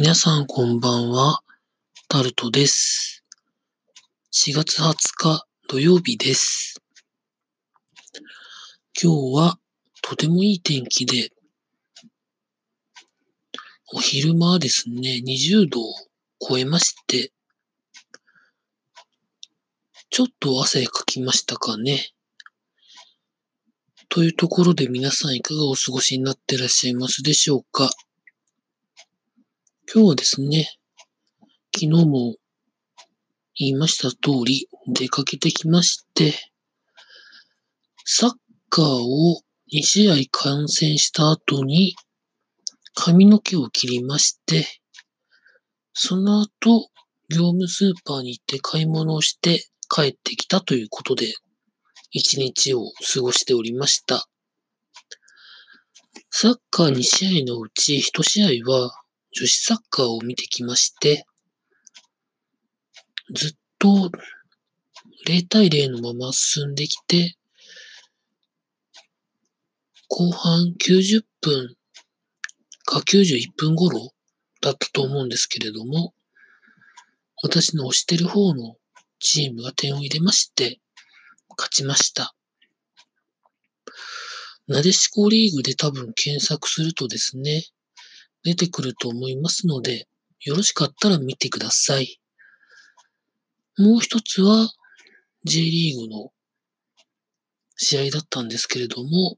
皆さんこんばんは、タルトです。4月20日土曜日です。今日はとてもいい天気で、お昼間はですね、20度を超えまして、ちょっと汗かきましたかね。というところで皆さんいかがお過ごしになってらっしゃいますでしょうか。今日はですね、昨日も言いました通り出かけてきまして、サッカーを2試合観戦した後に髪の毛を切りまして、その後業務スーパーに行って買い物をして帰ってきたということで、一日を過ごしておりました。サッカー2試合のうち1試合は女子サッカーを見てきまして、ずっと0対0のまま進んできて、後半90分か91分頃だったと思うんですけれども、私の推してる方のチームが点を入れまして、勝ちました。なでしこリーグで多分検索するとですね、出てくると思いますので、よろしかったら見てください。もう一つは J リーグの試合だったんですけれども、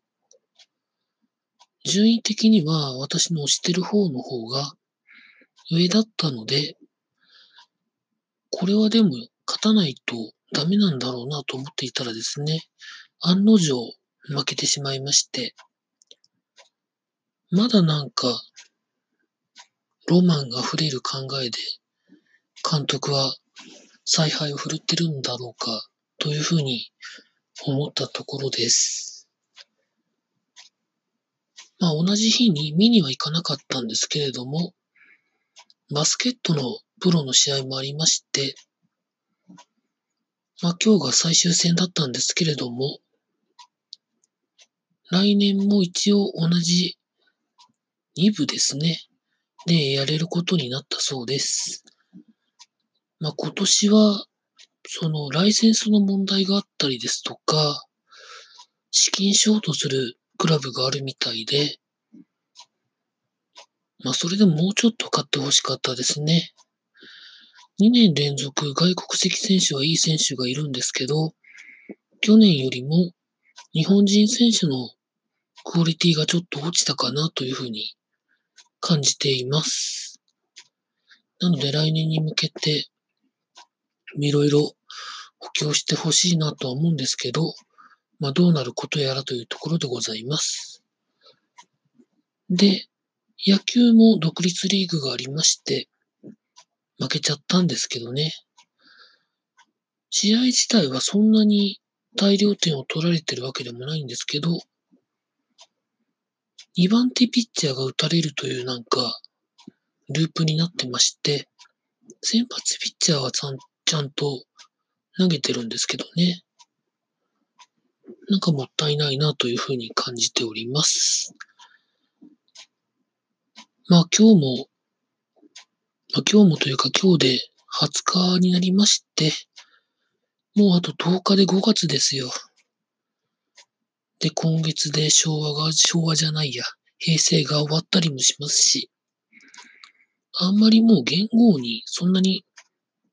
順位的には私の推してる方の方が上だったので、これはでも勝たないとダメなんだろうなと思っていたらですね、案の定負けてしまいまして、まだなんかロマンが溢れる考えで監督は采配を振るってるんだろうかというふうに思ったところです。まあ同じ日に見には行かなかったんですけれども、バスケットのプロの試合もありまして、まあ今日が最終戦だったんですけれども、来年も一応同じ2部ですね。で、やれることになったそうです。まあ今年は、そのライセンスの問題があったりですとか、資金ショートするクラブがあるみたいで、まあそれでももうちょっと買ってほしかったですね。2年連続外国籍選手はいい選手がいるんですけど、去年よりも日本人選手のクオリティがちょっと落ちたかなというふうに感じています。なので来年に向けていろいろ補強してほしいなとは思うんですけど、まあどうなることやらというところでございます。で、野球も独立リーグがありまして、負けちゃったんですけどね。試合自体はそんなに大量点を取られてるわけでもないんですけど、2番手ピッチャーが打たれるというなんか、ループになってまして、先発ピッチャーはちゃんちゃんと投げてるんですけどね。なんかもったいないなというふうに感じております。まあ今日も、まあ、今日もというか今日で20日になりまして、もうあと10日で5月ですよ。で、今月で昭和が、昭和じゃないや、平成が終わったりもしますし、あんまりもう言語にそんなに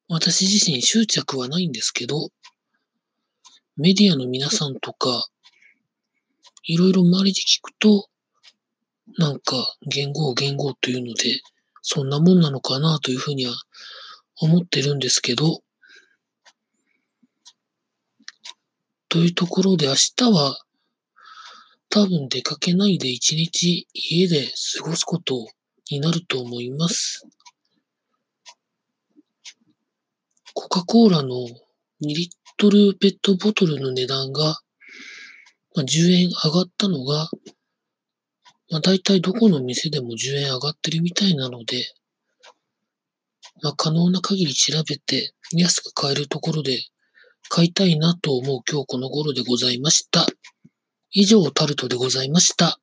私自身執着はないんですけど、メディアの皆さんとか、いろいろ周りで聞くと、なんか言語言語というので、そんなもんなのかなというふうには思ってるんですけど、というところで明日は多分出かけないで一日家で過ごすことになると思います。コカ・コーラの2リットルペットボトルの値段が、10円上がったのが、まあ、大体どこの店でも10円上がってるみたいなので、まあ、可能な限り調べて安く買えるところで買いたいなと思う今日この頃でございました。以上、タルトでございました。